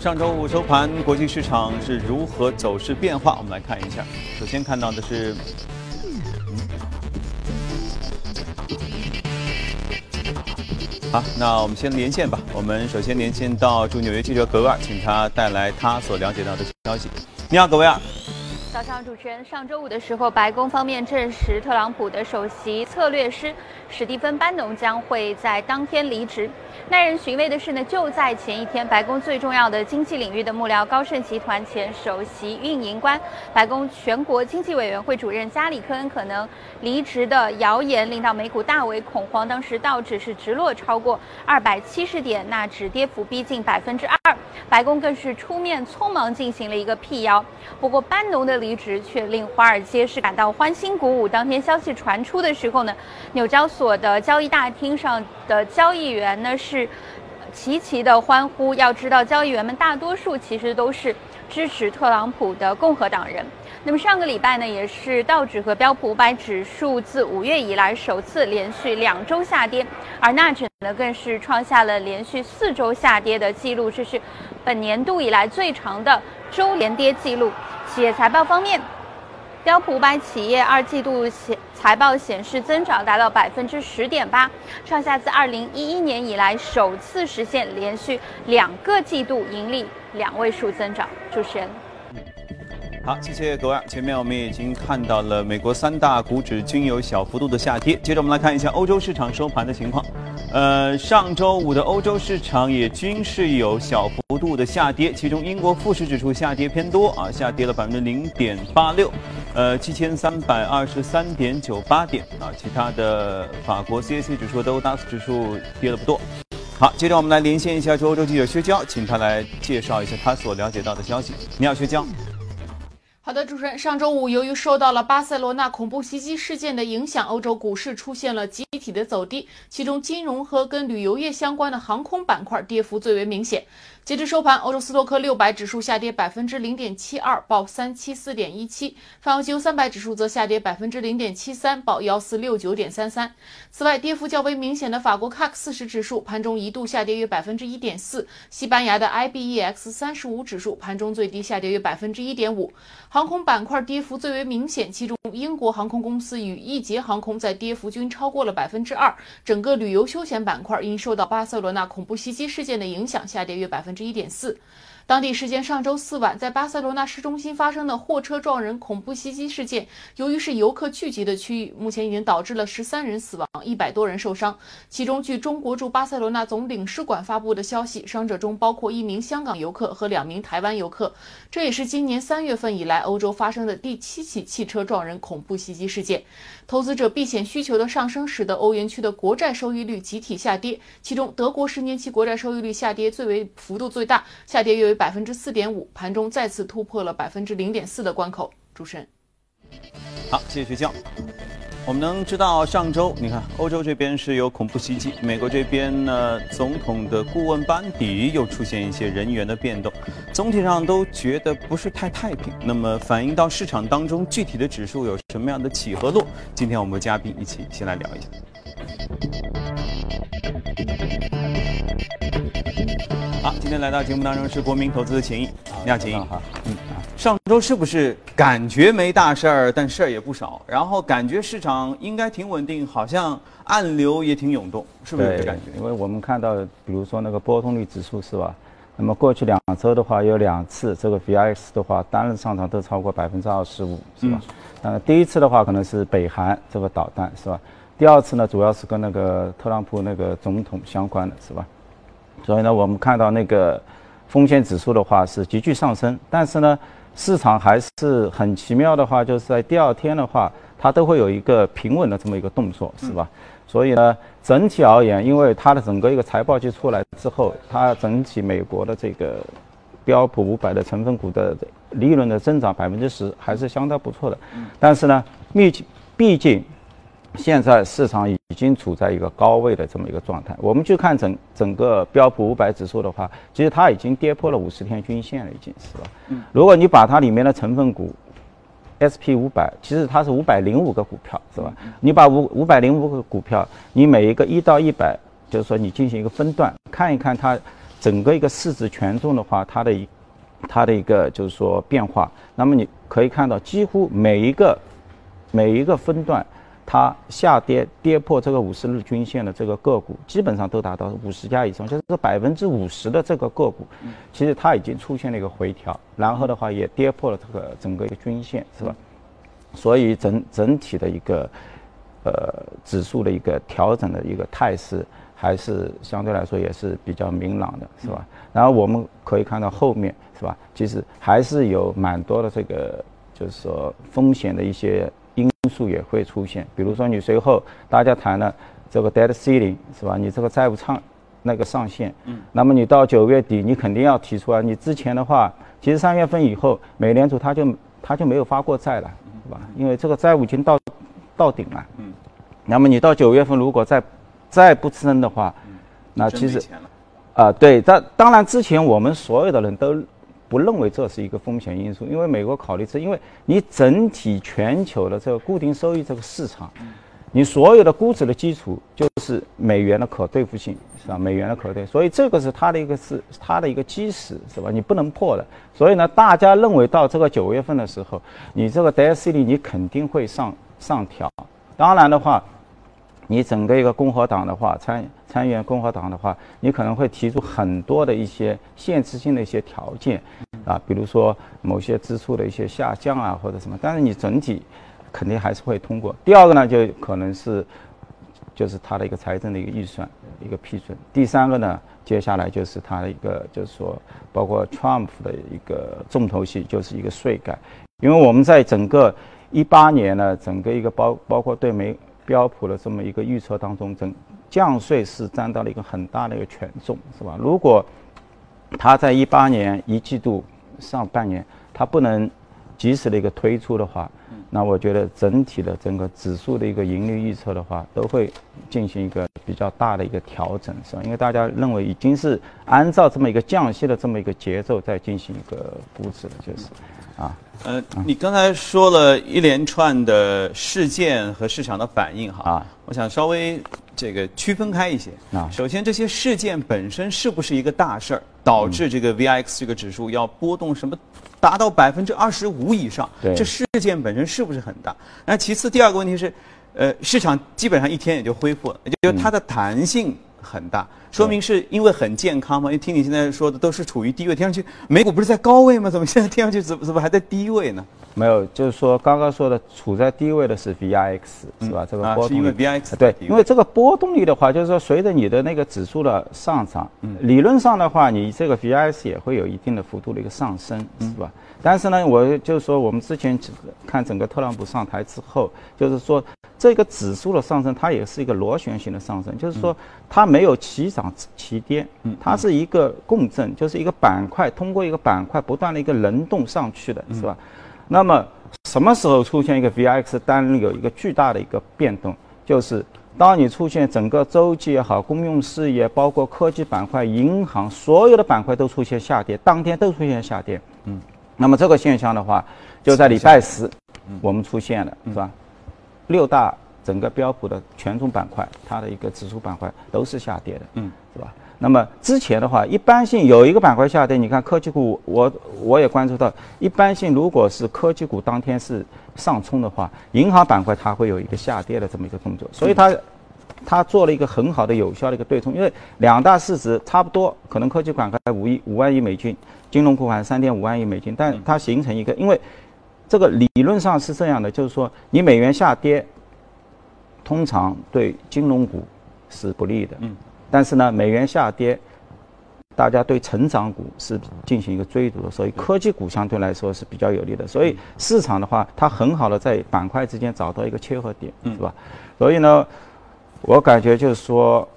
上周五收盘，国际市场是如何走势变化？我们来看一下。首先看到的是，好，那我们先连线吧。我们首先连线到驻纽约记者格威尔，请他带来他所了解到的消息。你好，格威尔。早上，主持人，上周五的时候，白宫方面证实，特朗普的首席策略师史蒂芬·班农将会在当天离职。耐人寻味的是呢，就在前一天，白宫最重要的经济领域的幕僚高盛集团前首席运营官、白宫全国经济委员会主任加里·科恩可能离职的谣言，令到美股大为恐慌。当时道指是直落超过二百七十点，纳指跌幅逼近百分之二。白宫更是出面匆忙进行了一个辟谣。不过，班农的离职却令华尔街是感到欢欣鼓舞。当天消息传出的时候呢，纽交所所的交易大厅上的交易员呢是齐齐的欢呼。要知道，交易员们大多数其实都是支持特朗普的共和党人。那么上个礼拜呢，也是道指和标普五百指数自五月以来首次连续两周下跌，而纳指呢更是创下了连续四周下跌的记录，这是本年度以来最长的周连跌记录。企业财报方面，标普五百企业二季度显财报显示增长达到百分之十点八，创下自二零一一年以来首次实现连续两个季度盈利两位数增长。主持人。好，谢谢各位。前面我们已经看到了美国三大股指均有小幅度的下跌。接着我们来看一下欧洲市场收盘的情况。呃，上周五的欧洲市场也均是有小幅度的下跌，其中英国富时指数下跌偏多啊，下跌了百分之零点八六，呃，七千三百二十三点九八点啊。其他的法国 CAC 指数、德国 DAX 指数跌的不多。好，接着我们来连线一下欧洲记者薛娇，请他来介绍一下他所了解到的消息。你好，薛娇。好的，主持人，上周五由于受到了巴塞罗那恐怖袭击事件的影响，欧洲股市出现了集体的走低，其中金融和跟旅游业相关的航空板块跌幅最为明显。截至收盘，欧洲斯托克六百指数下跌百分之零点七二，报三七四点一七；泛欧三百指数则下跌百分之零点七三，报幺四六九点三三。此外，跌幅较为明显的法国 CAC 四十指数盘中一度下跌约百分之一点四，西班牙的 IBEX 三十五指数盘中最低下跌约百分之一点五。航空板块跌幅最为明显，其中英国航空公司与易捷航空在跌幅均超过了百分之二。整个旅游休闲板块因受到巴塞罗那恐怖袭击事件的影响，下跌约百分分之。一点四。当地时间上周四晚，在巴塞罗那市中心发生的货车撞人恐怖袭击事件，由于是游客聚集的区域，目前已经导致了十三人死亡，一百多人受伤。其中，据中国驻巴塞罗那总领事馆发布的消息，伤者中包括一名香港游客和两名台湾游客。这也是今年三月份以来欧洲发生的第七起汽车撞人恐怖袭击事件。投资者避险需求的上升，使得欧元区的国债收益率集体下跌，其中德国十年期国债收益率下跌最为幅度最大，下跌约为。百分之四点五，盘中再次突破了百分之零点四的关口。主持人，好，谢谢学校。我们能知道，上周你看，欧洲这边是有恐怖袭击，美国这边呢，总统的顾问班底又出现一些人员的变动，总体上都觉得不是太太平。那么反映到市场当中，具体的指数有什么样的起和落？今天我们嘉宾一起先来聊一下。好，今天来到节目当中是国民投资的秦毅，你好，秦毅。好，嗯，上周是不是感觉没大事儿，但事儿也不少？然后感觉市场应该挺稳定，好像暗流也挺涌动，是不是这感觉？因为我们看到，比如说那个波动率指数是吧？那么过去两周的话，有两次这个 VIX 的话单日上涨都超过百分之二十五，是吧？那，第一次的话可能是北韩这个导弹是吧？第二次呢，主要是跟那个特朗普那个总统相关的是吧？所以呢，我们看到那个风险指数的话是急剧上升，但是呢，市场还是很奇妙的话，就是在第二天的话，它都会有一个平稳的这么一个动作，是吧？所以呢，整体而言，因为它的整个一个财报季出来之后，它整体美国的这个标普五百的成分股的利润的增长百分之十，还是相当不错的。但是呢，毕竟毕竟。现在市场已经处在一个高位的这么一个状态。我们去看整整个标普五百指数的话，其实它已经跌破了五十天均线了，已经是吧？嗯。如果你把它里面的成分股，SP 五百，其实它是五百零五个股票，是吧？你把五五百零五个股票，你每一个一到一百，就是说你进行一个分段，看一看它整个一个市值权重的话，它的一它的一个就是说变化。那么你可以看到，几乎每一个每一个分段。它下跌跌破这个五十日均线的这个个股，基本上都达到五十家以上，就是百分之五十的这个个股，其实它已经出现了一个回调，然后的话也跌破了这个整个一个均线，是吧？所以整整体的一个呃指数的一个调整的一个态势，还是相对来说也是比较明朗的，是吧？然后我们可以看到后面，是吧？其实还是有蛮多的这个就是说风险的一些。因素也会出现，比如说你随后大家谈了这个 debt ceiling 是吧？你这个债务上那个上限，嗯，那么你到九月底，你肯定要提出来。你之前的话，其实三月份以后，美联储他就他就没有发过债了，是吧？因为这个债务已经到到顶了，嗯，那么你到九月份如果再再不增的话，那其实啊，对，但当然之前我们所有的人都。不认为这是一个风险因素，因为美国考虑是，因为你整体全球的这个固定收益这个市场，你所有的估值的基础就是美元的可兑付性，是吧？美元的可兑，所以这个是它的一个是它的一个基石，是吧？你不能破的。所以呢，大家认为到这个九月份的时候，你这个 DSC 你肯定会上上调。当然的话。你整个一个共和党的话，参参议员共和党的话，你可能会提出很多的一些限制性的一些条件，啊，比如说某些支出的一些下降啊，或者什么。但是你整体肯定还是会通过。第二个呢，就可能是就是他的一个财政的一个预算一个批准。第三个呢，接下来就是他的一个就是说，包括 Trump 的一个重头戏就是一个税改，因为我们在整个一八年呢，整个一个包包括对美。标普的这么一个预测当中，整降税是占到了一个很大的一个权重，是吧？如果它在一八年一季度上半年它不能及时的一个推出的话，那我觉得整体的整个指数的一个盈利预测的话，都会进行一个比较大的一个调整，是吧？因为大家认为已经是按照这么一个降息的这么一个节奏在进行一个估值了，就是。啊，呃，你刚才说了一连串的事件和市场的反应，哈，啊，我想稍微这个区分开一些。啊，首先这些事件本身是不是一个大事儿，导致这个 VIX 这个指数要波动什么，达到百分之二十五以上？对，这事件本身是不是很大？那其次第二个问题是，呃，市场基本上一天也就恢复了，也就是它的弹性。很大，说明是因为很健康嘛？因为听你现在说的都是处于低位，听上去美股不是在高位吗？怎么现在听上去怎么怎么还在低位呢？没有，就是说刚刚说的处在低位的是 VIX 是吧？这个波动率 VIX 对，因为这个波动率的话，就是说随着你的那个指数的上涨，嗯理论上的话，你这个 VIX 也会有一定的幅度的一个上升，是吧？但是呢，我就是说我们之前看整个特朗普上台之后，就是说。这个指数的上升，它也是一个螺旋形的上升，就是说它没有齐涨齐跌，它是一个共振，就是一个板块通过一个板块不断的一个轮动上去的，是吧？那么什么时候出现一个 VIX 单日有一个巨大的一个变动？就是当你出现整个周期也好，公用事业包括科技板块、银行所有的板块都出现下跌，当天都出现下跌，嗯，那么这个现象的话，就在礼拜十，我们出现了，是吧？六大整个标普的权重板块，它的一个指数板块都是下跌的，嗯，是吧？那么之前的话，一般性有一个板块下跌，你看科技股，我我也关注到，一般性如果是科技股当天是上冲的话，银行板块它会有一个下跌的这么一个动作，所以它它做了一个很好的有效的一个对冲，因为两大市值差不多，可能科技板块五亿五万亿美金，金融股还三点五万亿美金，但它形成一个因为。这个理论上是这样的，就是说，你美元下跌，通常对金融股是不利的。嗯。但是呢，美元下跌，大家对成长股是进行一个追逐的，所以科技股相对来说是比较有利的。所以市场的话，它很好的在板块之间找到一个切合点，是吧？所以呢，我感觉就是说，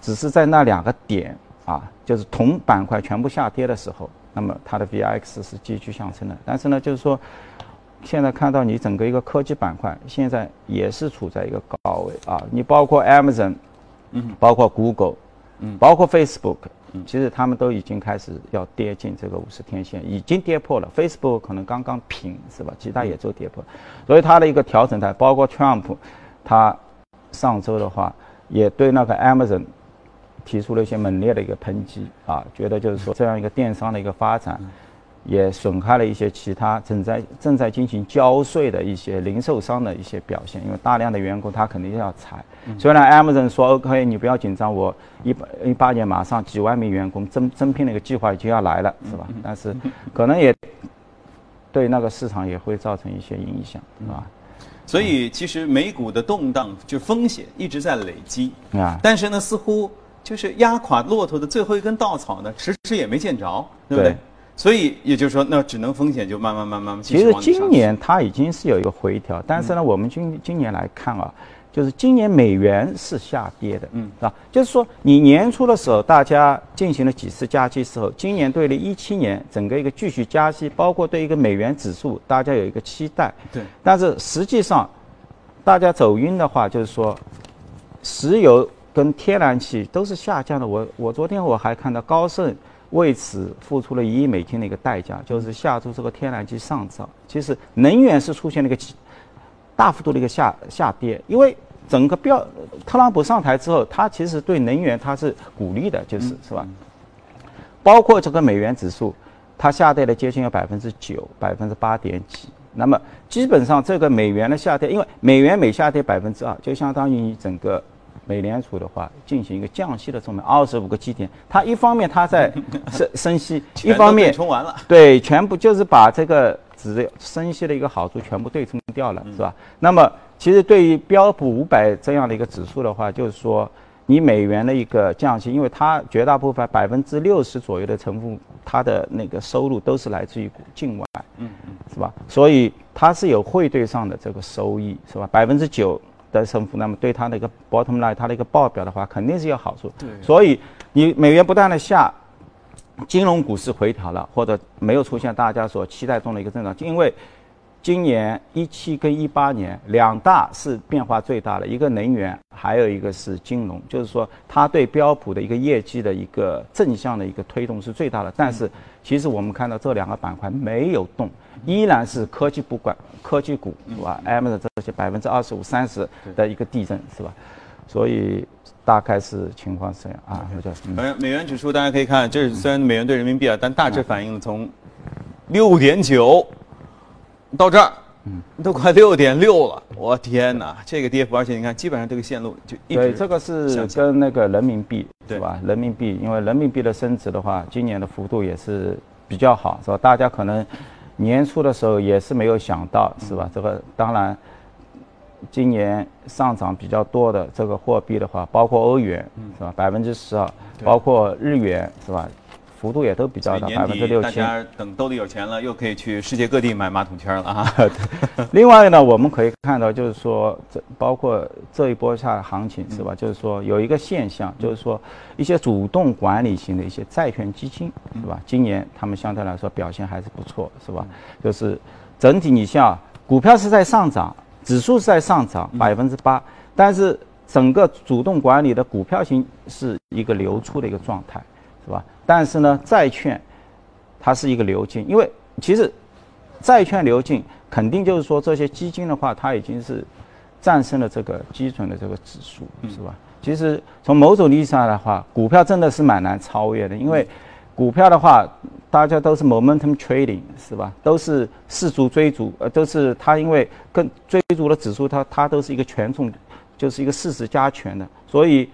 只是在那两个点啊，就是同板块全部下跌的时候，那么它的 VIX 是急剧上升的。但是呢，就是说。现在看到你整个一个科技板块，现在也是处在一个高位啊。你包括 Amazon，嗯，包括 Google，嗯，包括 Facebook，嗯，其实他们都已经开始要跌进这个五十天线，已经跌破了。Facebook 可能刚刚平是吧？其他也都跌破，所以它的一个调整态，包括 Trump，他上周的话也对那个 Amazon 提出了一些猛烈的一个抨击啊，觉得就是说这样一个电商的一个发展，也损害了一些其他正在正在进行交税的一些零售商的一些表现，因为大量的员工他肯定要裁。虽然 Amazon 说 OK，你不要紧张，我一八一八年马上几万名员工增增聘的一个计划已经要来了，是吧？但是可能也对那个市场也会造成一些影响，是吧？所以其实美股的动荡就风险一直在累积。啊，但是呢，似乎就是压垮骆驼的最后一根稻草呢，迟迟也没见着，对不对？对所以也就是说，那只能风险就慢慢慢慢继其实今年它已经是有一个回调，但是呢，我们今今年来看啊，就是今年美元是下跌的，嗯啊，就是说你年初的时候大家进行了几次加息之后，今年对了一七年整个一个继续加息，包括对一个美元指数，大家有一个期待，对但是实际上大家走运的话，就是说石油跟天然气都是下降的。我我昨天我还看到高盛为此付出了一亿美金的一个代价，就是下注这个天然气上涨。其实能源是出现了一个起大幅度的一个下下跌，因为整个标特朗普上台之后，他其实对能源他是鼓励的，就是、是吧？包括这个美元指数，它下跌了接近有百分之九，百分之八点几。那么基本上这个美元的下跌，因为美元每下跌百分之二，就相当于你整个美联储的话进行一个降息的这么二十五个基点。它一方面它在 升升息，一方面对冲完了，对，全部就是把这个只升息的一个好处全部对冲掉了，是吧？那么其实对于标普五百这样的一个指数的话，就是说你美元的一个降息，因为它绝大部分百分之六十左右的成分，它的那个收入都是来自于境外，嗯嗯，是吧？所以它是有汇兑上的这个收益，是吧？百分之九的升幅，那么对它的一个 bottom line，它的一个报表的话，肯定是有好处。对所以你美元不断的下，金融股市回调了，或者没有出现大家所期待中的一个增长，因为今年一七跟一八年两大是变化最大的，一个能源，还有一个是金融，就是说它对标普的一个业绩的一个正向的一个推动是最大的。但是其实我们看到这两个板块没有动，依然是科技不管科技股是吧？Amazon 这些百分之二十五、三十的一个地震是吧？所以大概是情况是这样啊，我觉得嗯。反正美元指数大家可以看，这是虽然美元对人民币啊，但大致反映了从六点九到这儿，嗯都快六点六了，我天哪，这个跌幅，而且你看，基本上这个线路就一直对，这个是跟那个人民币对吧？人民币，因为人民币的升值的话，今年的幅度也是比较好，是吧？大家可能年初的时候也是没有想到，是吧？这个当然，今年上涨比较多的这个货币的话，包括欧元，是吧？百分之十二，包括日元，是吧？幅度也都比较大，百分之六七。家等兜里有钱了，又可以去世界各地买马桶圈了啊！另外呢，我们可以看到，就是说，这包括这一波下行情是吧？就是说有一个现象，就是说一些主动管理型的一些债券基金是吧？今年他们相对来说表现还是不错，是吧？就是整体你像股票是在上涨，指数是在上涨百分之八，但是整个主动管理的股票型是一个流出的一个状态，是吧？但是呢，债券它是一个流进，因为其实债券流进肯定就是说这些基金的话，它已经是战胜了这个基准的这个指数，是吧？其实从某种意义上的话，股票真的是蛮难超越的，因为股票的话，大家都是 momentum trading，是吧？都是四足追逐，呃，都是它因为跟追逐的指数，它它都是一个权重，就是一个事实加权的，所以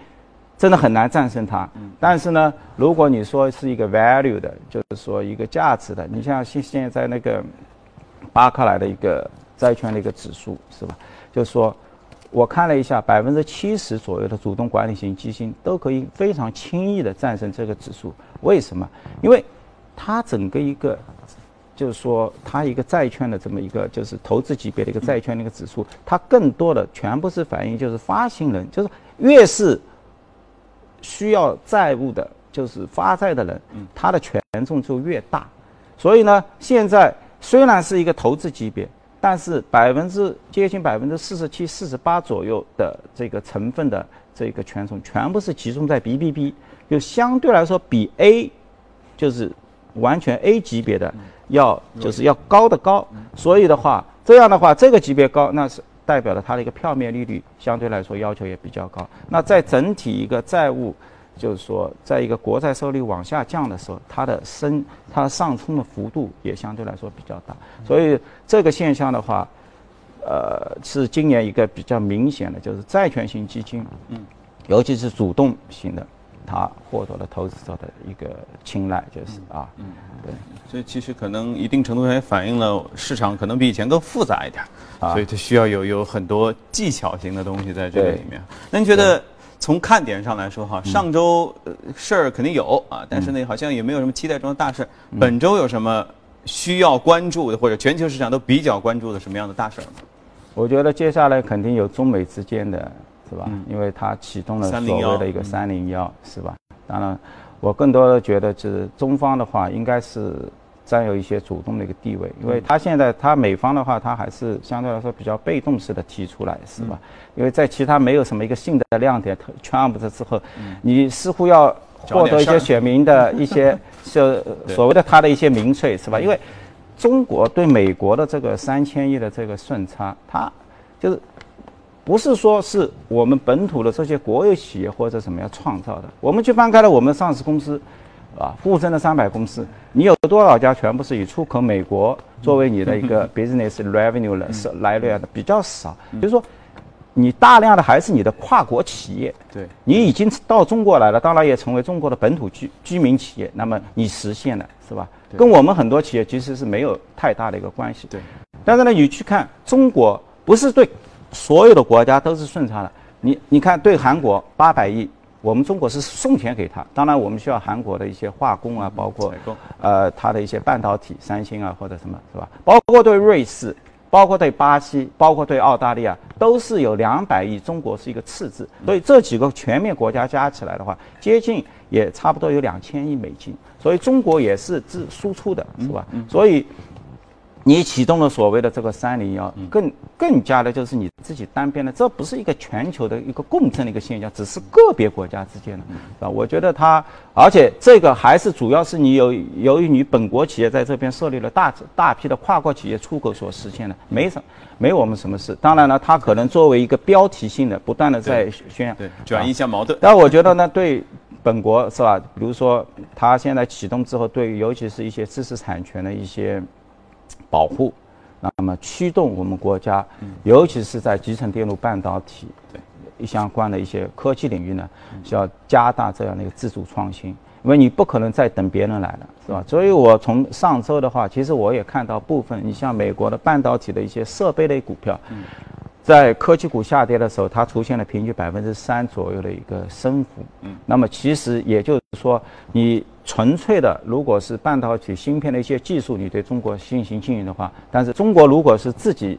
真的很难战胜它。但是呢，如果你说是一个 value 的，就是说一个价值的，你像现现在那个巴克莱的一个债券的一个指数是吧？就是说，我看了一下，百分之七十左右的主动管理型基金都可以非常轻易的战胜这个指数。为什么？因为它整个一个就是说，它一个债券的这么一个就是投资级别的一个债券的一个指数，它更多的全部是反映就是发行人，就是越是需要债务的，就是发债的人，他的权重就越大。所以呢，现在虽然是一个投资级别，但是百分之接近百分之四十七、四十八左右的这个成分的这个权重，全部是集中在 BBB，就相对来说比 A 就是完全 A 级别的要就是要高的高。所以的话，这样的话，这个级别高，那是代表了它的一个票面利率相对来说要求也比较高。那在整体一个债务就是说，在一个国债收益率往下降的时候，它的升它上冲的幅度也相对来说比较大，所以这个现象的话，呃，是今年一个比较明显的，就是债券型基金，嗯，尤其是主动型的，它获得了投资者的一个青睐，就是啊，嗯，对，所以其实可能一定程度上也反映了市场可能比以前更复杂一点，啊所以它需要有有很多技巧型的东西在这个里面。那您觉得？从看点上来说，哈，上周事儿肯定有啊，但是呢，好像也没有什么期待中的大事。本周有什么需要关注的，或者全球市场都比较关注的什么样的大事儿吗？我觉得接下来肯定有中美之间的，是吧？因为它启动了所谓的一个三零幺，是吧？当然，我更多的觉得就是中方的话应该是。占有一些主动的一个地位，因为他现在他美方的话，他还是相对来说比较被动式的提出来，是吧？因为在其他没有什么一个性的亮点，全部的之后，你似乎要获得一些选民的一些就 所谓的他的一些民粹，是吧？因为中国对美国的这个三千亿的这个顺差，它就是不是说是我们本土的这些国有企业或者什么要创造的，我们去翻开了我们上市公司。啊，沪深的三百公司，你有多少家全部是以出口美国作为你的一个 business revenue 的是来源的？比较少，就是说，你大量的还是你的跨国企业。对，你已经到中国来了，当然也成为中国的本土居居民企业，那么你实现了是吧？跟我们很多企业其实是没有太大的一个关系。对，但是呢，你去看中国，不是对所有的国家都是顺差的。你你看，对韩国八百亿。我们中国是送钱给他，当然我们需要韩国的一些化工啊，包括呃它的一些半导体，三星啊或者什么是吧？包括对瑞士，包括对巴西，包括对澳大利亚，都是有两百亿，中国是一个次字，所以这几个全面国家加起来的话，接近也差不多有两千亿美金，所以中国也是自输出的，是吧？所以。你启动了所谓的这个三零幺，更更加的就是你自己单边的，这不是一个全球的一个共振的一个现象，只是个别国家之间的，啊？我觉得它，而且这个还是主要是你由由于你本国企业在这边设立了大大批的跨国企业出口所实现的，没什没我们什么事。当然了，它可能作为一个标题性的，不断的在宣扬，对，转移一下矛盾。但我觉得呢，对本国是吧？比如说，它现在启动之后，对尤其是一些知识产权的一些。保护，那么驱动我们国家，尤其是在集成电路半导体相关的一些科技领域呢，需要加大这样的一个自主创新，因为你不可能再等别人来了，是吧？所以我从上周的话，其实我也看到部分，你像美国的半导体的一些设备类股票，在科技股下跌的时候，它出现了平均百分之三左右的一个升幅。嗯，那么其实也就是说，你。纯粹的，如果是半导体芯片的一些技术，你对中国进行经营的话，但是中国如果是自己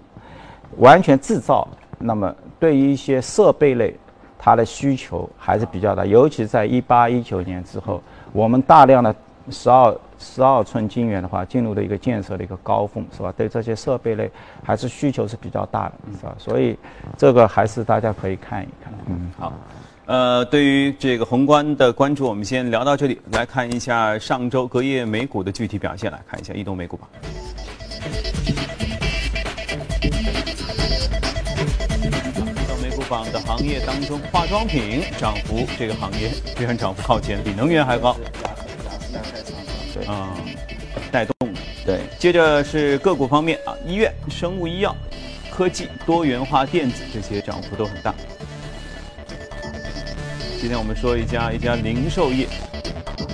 完全制造，那么对于一些设备类，它的需求还是比较大，尤其在一八一九年之后，我们大量的十二十二寸晶圆的话，进入了一个建设的一个高峰，是吧？对这些设备类还是需求是比较大的，是吧？所以这个还是大家可以看一看。嗯，好。呃，对于这个宏观的关注，我们先聊到这里。来看一下上周隔夜美股的具体表现，来看一下移动美股榜。移动美股榜的行业当中，化妆品涨幅这个行业居然涨幅靠前，比能源还高。对啊，带动的。对，接着是个股方面啊，医院、生物医药、科技、多元化电子这些涨幅都很大。今天我们说一家一家零售业，对，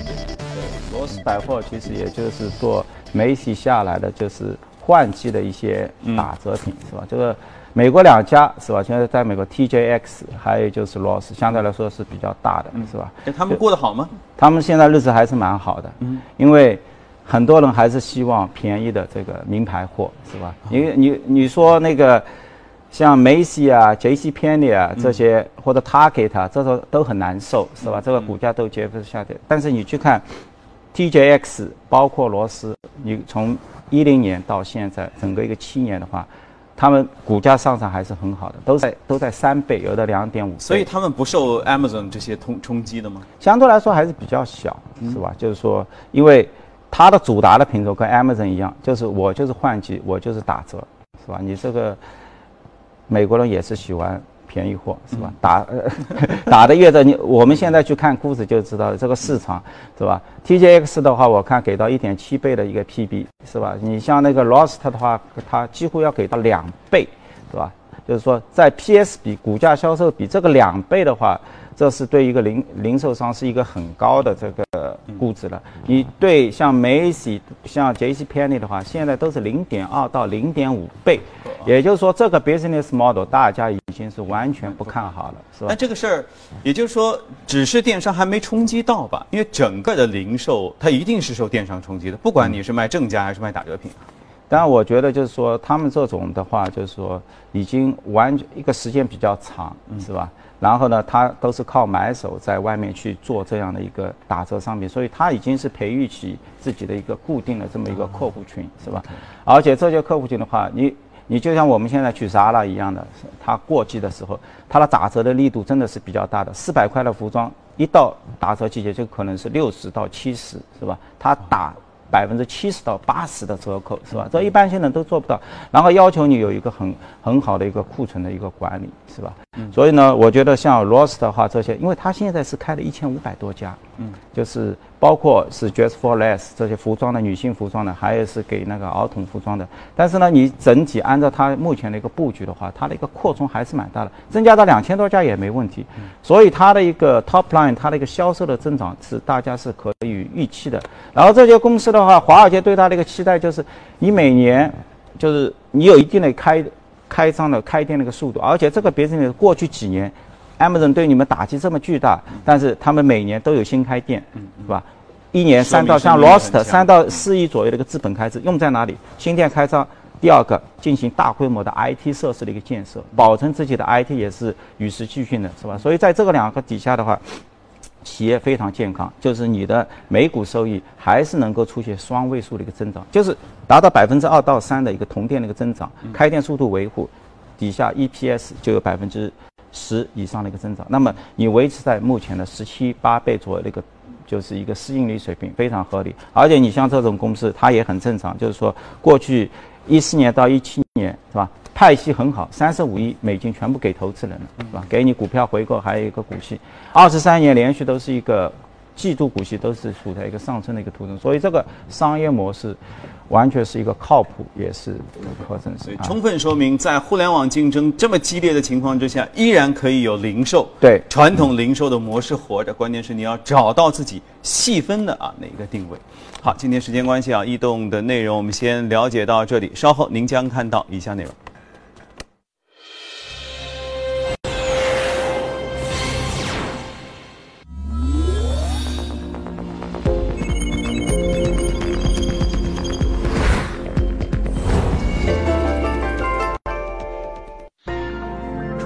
罗斯百货其实也就是做媒体下来的，就是换季的一些打折品，是吧？这个美国两家是吧？现在在美国 TJX，还有就是罗斯，相对来说是比较大的，是吧？他们过得好吗？他们现在日子还是蛮好的，嗯，因为很多人还是希望便宜的这个名牌货，是吧？你你你说那个。像 Macy 啊、J.C. Penney 啊这些，或者 Target 啊，这种都很难受，是吧？这个股价都接不下跌。但是你去看 TJX，包括罗斯，你从一零年到现在，整个一个七年的话，他们股价上涨还是很好的，都在都在三倍，有的两点五倍。所以他们不受 Amazon 这些冲冲击的吗？相对来说还是比较小，是吧？就是说，因为它的主打的品种跟 Amazon 一样，就是我就是换季，我就是打折，是吧？你这个。美国人也是喜欢便宜货，是吧？打呃 打的越早，你我们现在去看估值就知道了这个市场，是吧？TJX 的话，我看给到一点七倍的一个 PB，是吧？你像那个 Lost 的话，它几乎要给到两倍，是吧？就是说在 PS 比股价销售比这个两倍的话。这是对一个零零售商是一个很高的这个估值了。你对像梅西、像 JCPenny 的话，现在都是零点二到零点五倍，也就是说这个 business model 大家已经是完全不看好了，是吧？那这个事儿，也就是说，只是电商还没冲击到吧？因为整个的零售它一定是受电商冲击的，不管你是卖正价还是卖打折品。当然，我觉得就是说他们这种的话，就是说已经完一个时间比较长，是吧？然后呢，他都是靠买手在外面去做这样的一个打折商品，所以他已经是培育起自己的一个固定的这么一个客户群，是吧？而且这些客户群的话，你你就像我们现在去 Zara 一样的，它过季的时候，它的打折的力度真的是比较大的。四百块的服装一到打折季节，就可能是六十到七十，是吧？它打。百分之七十到八十的折扣是吧？这一般性的都做不到。然后要求你有一个很很好的一个库存的一个管理是吧？所以呢，我觉得像 Ross 的话这些，因为他现在是开了一千五百多家，嗯，就是包括是 Dress for Less 这些服装的女性服装的，还有是给那个儿童服装的。但是呢，你整体按照它目前的一个布局的话，它的一个扩充还是蛮大的，增加到两千多家也没问题。所以它的一个 Top Line，它的一个销售的增长是大家是可以预期的。然后这些公司的话，华尔街对它的一个期待就是，你每年就是你有一定的开。开张的开店的一个速度，而且这个别人过去几年，Amazon 对你们打击这么巨大，但是他们每年都有新开店，是吧？一年三到像 Lost 三到四亿左右的一个资本开支用在哪里？新店开张，第二个进行大规模的 IT 设施的一个建设，保证自己的 IT 也是与时俱进的，是吧？所以在这个两个底下的话。企业非常健康，就是你的每股收益还是能够出现双位数的一个增长，就是达到百分之二到三的一个同店的一个增长，开店速度维护，底下 EPS 就有百分之十以上的一个增长。那么你维持在目前的十七八倍左右的一个，就是一个市盈率水平，非常合理。而且你像这种公司，它也很正常，就是说过去一四年到一七年是吧？派息很好，三十五亿美金全部给投资人了，是吧？给你股票回购，还有一个股息，二十三年连续都是一个季度股息都是处在一个上升的一个途中，所以这个商业模式完全是一个靠谱，也是可证实。充分说明，在互联网竞争这么激烈的情况之下，依然可以有零售对传统零售的模式活着。关键是你要找到自己细分的啊哪个定位。好，今天时间关系啊，异动的内容我们先了解到这里，稍后您将看到以下内容。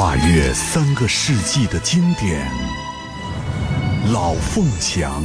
跨越三个世纪的经典，《老凤祥》。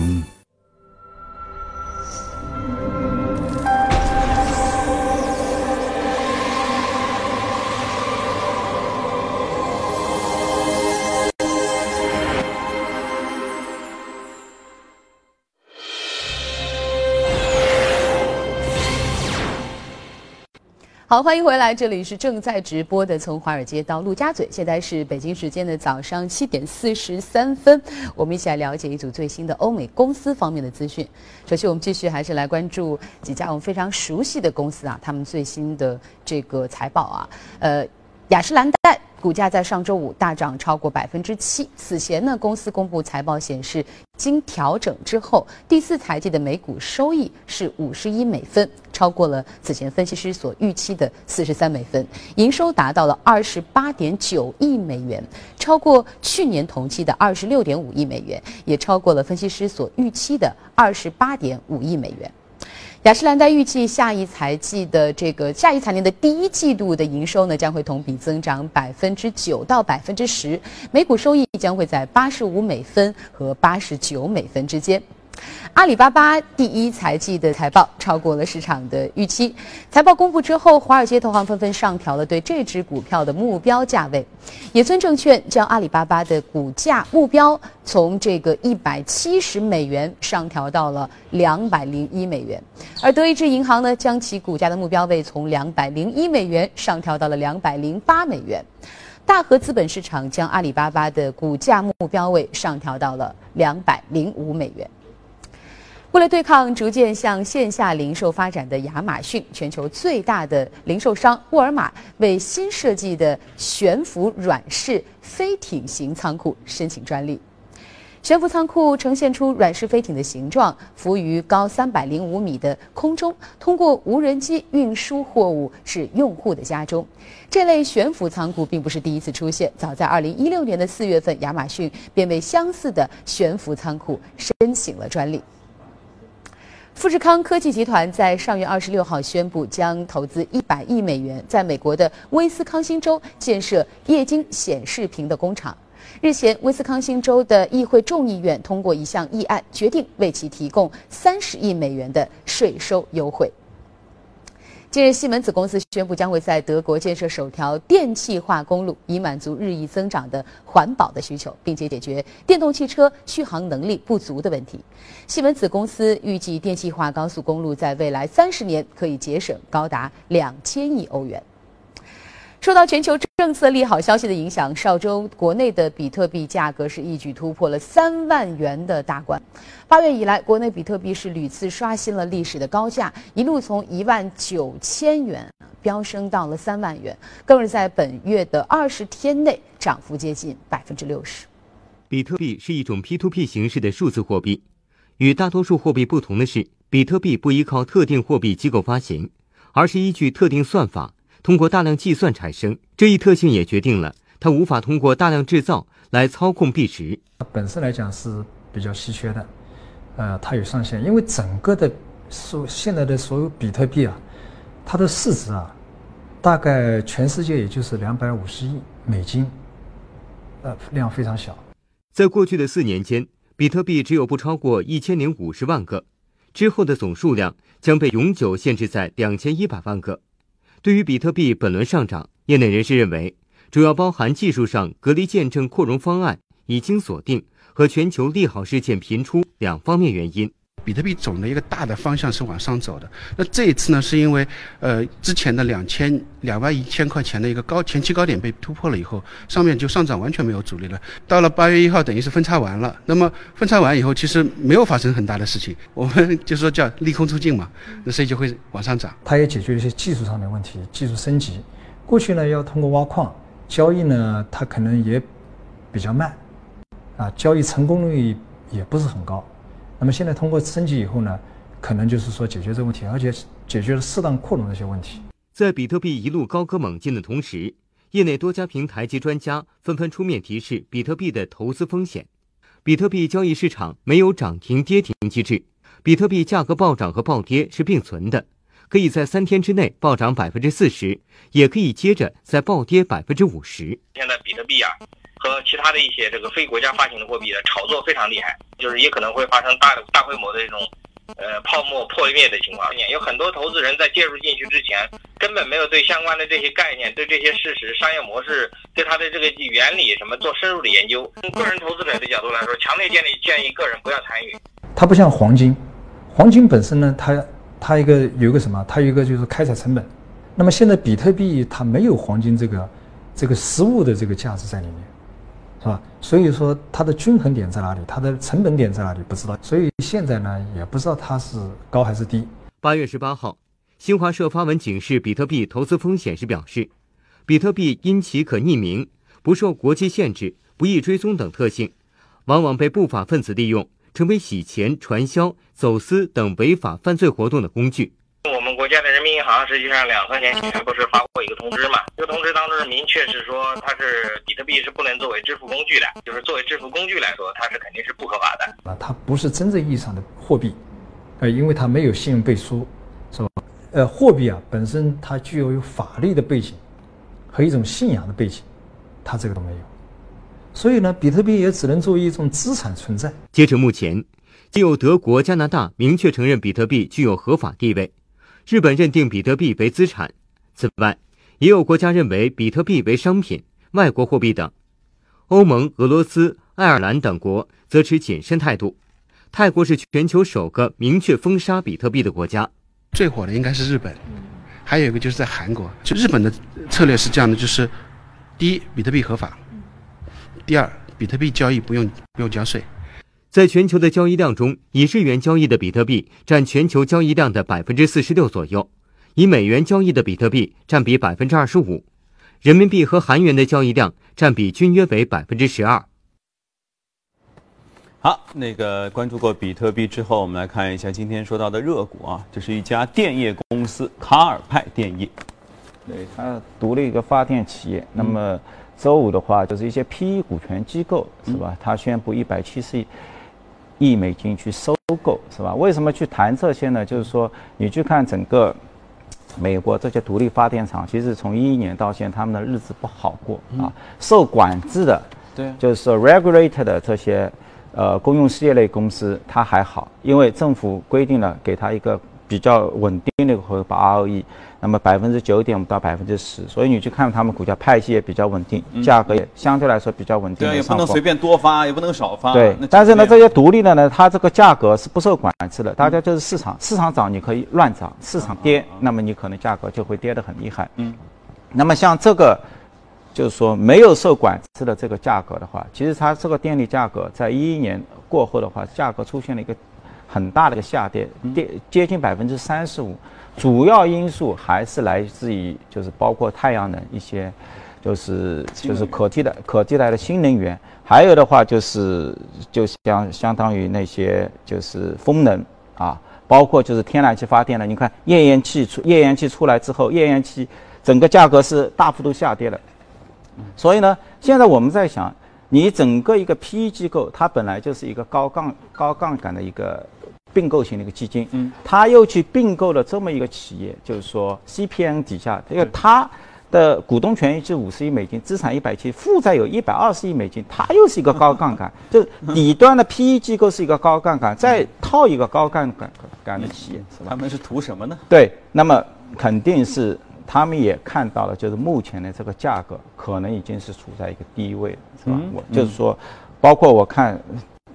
好，欢迎回来，这里是正在直播的《从华尔街到陆家嘴》，现在是北京时间的早上七点四十三分，我们一起来了解一组最新的欧美公司方面的资讯。首先，我们继续还是来关注几家我们非常熟悉的公司啊，他们最新的这个财报啊，呃，雅诗兰黛。股价在上周五大涨超过百分之七。此前呢，公司公布财报显示，经调整之后，第四财季的每股收益是五十一美分，超过了此前分析师所预期的四十三美分，营收达到了二十八点九亿美元，超过去年同期的二十六点五亿美元，也超过了分析师所预期的二十八点五亿美元。雅诗兰黛预计下一财季的这个下一财年的第一季度的营收呢，将会同比增长百分之九到百分之十，每股收益将会在八十五美分和八十九美分之间。阿里巴巴第一财季的财报超过了市场的预期。财报公布之后，华尔街投行纷纷上调了对这只股票的目标价位。野村证券将阿里巴巴的股价目标从这个一百七十美元上调到了两百零一美元，而德意志银行呢，将其股价的目标位从两百零一美元上调到了两百零八美元。大和资本市场将阿里巴巴的股价目标位上调到了两百零五美元。为了对抗逐渐向线下零售发展的亚马逊，全球最大的零售商沃尔玛为新设计的悬浮软式飞艇型仓库申请专利。悬浮仓库呈现出软式飞艇的形状，浮于高三百零五米的空中，通过无人机运输货物至用户的家中。这类悬浮仓库并不是第一次出现，早在二零一六年的四月份，亚马逊便为相似的悬浮仓库申请了专利。富士康科技集团在上月二十六号宣布，将投资一百亿美元，在美国的威斯康星州建设液晶显示屏的工厂。日前，威斯康星州的议会众议院通过一项议案，决定为其提供三十亿美元的税收优惠。近日，西门子公司宣布将会在德国建设首条电气化公路，以满足日益增长的环保的需求，并且解决电动汽车续航能力不足的问题。西门子公司预计，电气化高速公路在未来三十年可以节省高达两千亿欧元。受到全球政策利好消息的影响，上周国内的比特币价格是一举突破了三万元的大关。八月以来，国内比特币是屡次刷新了历史的高价，一路从一万九千元飙升到了三万元，更是在本月的二十天内涨幅接近百分之六十。比特币是一种 P2P 形式的数字货币，与大多数货币不同的是，比特币不依靠特定货币机构发行，而是依据特定算法。通过大量计算产生这一特性，也决定了它无法通过大量制造来操控币值。本身来讲是比较稀缺的，呃，它有上限，因为整个的所现在的所有比特币啊，它的市值啊，大概全世界也就是两百五十亿美金，呃，量非常小。在过去的四年间，比特币只有不超过一千零五十万个，之后的总数量将被永久限制在两千一百万个。对于比特币本轮上涨，业内人士认为，主要包含技术上隔离见证扩容方案已经锁定和全球利好事件频出两方面原因。比特币总的一个大的方向是往上走的。那这一次呢，是因为呃之前的两千两万一千块钱的一个高前期高点被突破了以后，上面就上涨完全没有阻力了。到了八月一号，等于是分叉完了。那么分叉完以后，其实没有发生很大的事情。我们就说叫利空出尽嘛，那所以就会往上涨。它也解决了一些技术上的问题，技术升级。过去呢要通过挖矿交易呢，它可能也比较慢，啊，交易成功率也不是很高。那么现在通过升级以后呢，可能就是说解决这个问题，而且解决了适当扩容的一些问题。在比特币一路高歌猛进的同时，业内多家平台及专家纷纷出面提示比特币的投资风险。比特币交易市场没有涨停跌停机制，比特币价格暴涨和暴跌是并存的，可以在三天之内暴涨百分之四十，也可以接着再暴跌百分之五十。现在比特币啊。和其他的一些这个非国家发行的货币的炒作非常厉害，就是也可能会发生大的大规模的这种，呃泡沫破灭的情况。有很多投资人在介入进去之前，根本没有对相关的这些概念、对这些事实、商业模式、对它的这个原理什么做深入的研究。从个人投资者的角度来说，强烈建议建议个人不要参与。它不像黄金，黄金本身呢，它它一个有一个什么？它有一个就是开采成本。那么现在比特币它没有黄金这个这个实物的这个价值在里面。是吧？所以说它的均衡点在哪里？它的成本点在哪里？不知道。所以现在呢，也不知道它是高还是低。八月十八号，新华社发文警示比特币投资风险时表示，比特币因其可匿名，不受国际限制、不易追踪等特性，往往被不法分子利用，成为洗钱、传销、走私等违法犯罪活动的工具。我们国家的人民银行实际上两三年前不是发过一个通知嘛？这个通知当中明确是说，它是比特币是不能作为支付工具的，就是作为支付工具来说，它是肯定是不合法的。啊，它不是真正意义上的货币，呃，因为它没有信用背书，是吧？呃，货币啊本身它具有有法律的背景和一种信仰的背景，它这个都没有，所以呢，比特币也只能作为一种资产存在。截至目前，仅有德国、加拿大明确承认比特币具有合法地位。日本认定比特币为资产，此外，也有国家认为比特币为商品、外国货币等。欧盟、俄罗斯、爱尔兰等国则持谨慎态度。泰国是全球首个明确封杀比特币的国家。最火的应该是日本，还有一个就是在韩国。就日本的策略是这样的：就是第一，比特币合法；第二，比特币交易不用不用交税。在全球的交易量中，以日元交易的比特币占全球交易量的百分之四十六左右，以美元交易的比特币占比百分之二十五，人民币和韩元的交易量占比均约为百分之十二。好，那个关注过比特币之后，我们来看一下今天说到的热股啊，这是一家电业公司卡尔派电业，对，它独立一个发电企业。那么周五的话，就是一些 PE 股权机构是吧？它宣布一百七十亿。亿美金去收购是吧？为什么去谈这些呢？就是说，你去看整个美国这些独立发电厂，其实从一一年到现在，他们的日子不好过啊。受管制的，对，就是说 regulated 的这些呃公用事业类公司，它还好，因为政府规定了给它一个比较稳定的一个回报 ROE。那么百分之九点五到百分之十，所以你去看他们股价派息也比较稳定，价格也相对来说比较稳定。对，也不能随便多发，也不能少发。对，但是呢，这些独立的呢，它这个价格是不受管制的，大家就是市场，市场涨你可以乱涨，市场跌，那么你可能价格就会跌得很厉害。嗯，那么像这个，就是说没有受管制的这个价格的话，其实它这个电力价格在一一年过后的话，价格出现了一个很大的一个下跌，跌接近百分之三十五。主要因素还是来自于，就是包括太阳能一些，就是就是可替代可替代的新能源，还有的话就是就相相当于那些就是风能啊，包括就是天然气发电的。你看页岩气出页岩气出来之后，页岩气整个价格是大幅度下跌了。所以呢，现在我们在想，你整个一个 PE 机构，它本来就是一个高杠高杠杆的一个。并购型的一个基金，嗯，他又去并购了这么一个企业，就是说 CPN 底下，因为他的股东权益是五十亿美金，资产一百七，负债有一百二十亿美金，它又是一个高杠杆，就是底端的 PE 机构是一个高杠杆，再套一个高杠杆杆的企业，是吧？他们是图什么呢？对，那么肯定是他们也看到了，就是目前的这个价格可能已经是处在一个低位了，是吧？我就是说，包括我看。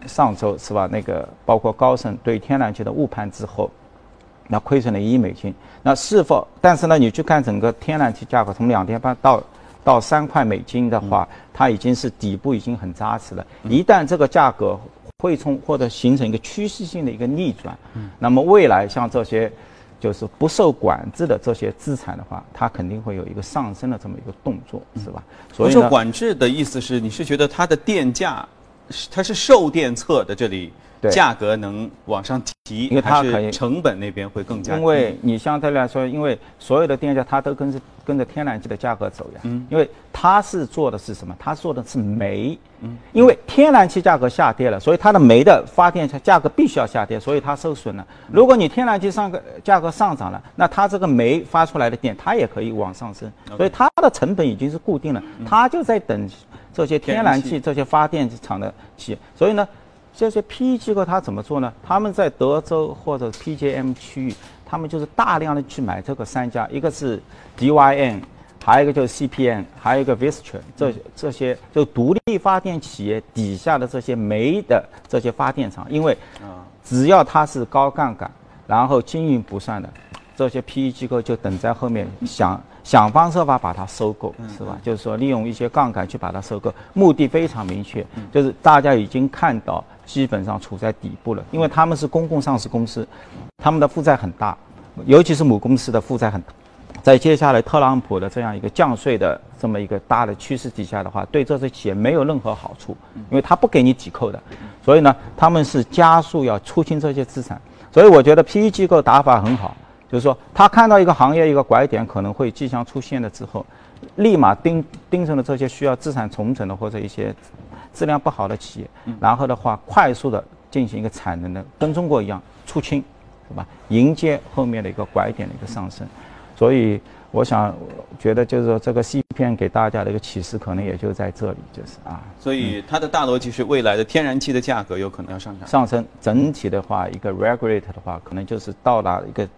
上周是吧？那个包括高盛对天然气的误判之后，那亏损了一亿美金。那是否？但是呢，你去看整个天然气价格从两点半到到三块美金的话，它已经是底部已经很扎实了。一旦这个价格会冲或者形成一个趋势性的一个逆转，那么未来像这些就是不受管制的这些资产的话，它肯定会有一个上升的这么一个动作，是吧？不受管制的意思是，你是觉得它的电价？它是售电侧的这里价格能往上提，因为它可以成本那边会更加。因为你相对来说，因为所有的电价它都跟着跟着天然气的价格走呀。嗯。因为它是做的是什么？它做的是煤。嗯。因为天然气价格下跌了，所以它的煤的发电价格必须要下跌，所以它受损了。如果你天然气上个价格上涨了，那它这个煤发出来的电它也可以往上升，所以它的成本已经是固定了，它就在等。这些天然气、这些发电厂的企业，所以呢，这些 PE 机构它怎么做呢？他们在德州或者 PJM 区域，他们就是大量的去买这个三家，一个是 DYN，还有一个就是 CPN，还有一个 Vistra，这这些就独立发电企业底下的这些煤的这些发电厂，因为只要它是高杠杆，然后经营不善的，这些 PE 机构就等在后面想。想方设法把它收购，是吧？就是说利用一些杠杆去把它收购，目的非常明确，就是大家已经看到基本上处在底部了，因为他们是公共上市公司，他们的负债很大，尤其是母公司的负债很大在接下来特朗普的这样一个降税的这么一个大的趋势底下的话，对这些企业没有任何好处，因为他不给你抵扣的，所以呢，他们是加速要出清这些资产。所以我觉得 PE 机构打法很好，就是说他看到一个行业一个拐点可能会即将出现了之后，立马盯盯上了这些需要资产重整的或者一些质量不好的企业，然后的话快速的进行一个产能的跟中国一样出清，是吧？迎接后面的一个拐点的一个上升。所以，我想觉得就是说，这个 C 片给大家的一个启示，可能也就在这里，就是啊。所以它的大逻辑是，未来的天然气的价格有可能要上涨。上升，整体的话，一个 regulate 的话，可能就是到达一个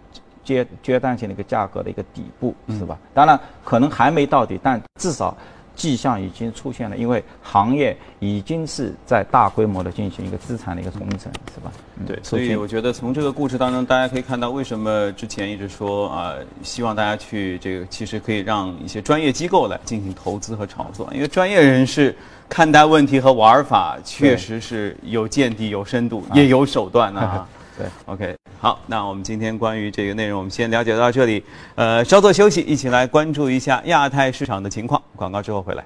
阶阶段性的一个价格的一个底部，是吧？当然，可能还没到底，但至少。迹象已经出现了，因为行业已经是在大规模的进行一个资产的一个重整，是吧？对，所以我觉得从这个故事当中，大家可以看到为什么之前一直说啊，希望大家去这个，其实可以让一些专业机构来进行投资和炒作，因为专业人士看待问题和玩法确实是有见地、有深度、也有手段的啊。对，OK，好，那我们今天关于这个内容，我们先了解到这里。呃，稍作休息，一起来关注一下亚太市场的情况。广告之后回来。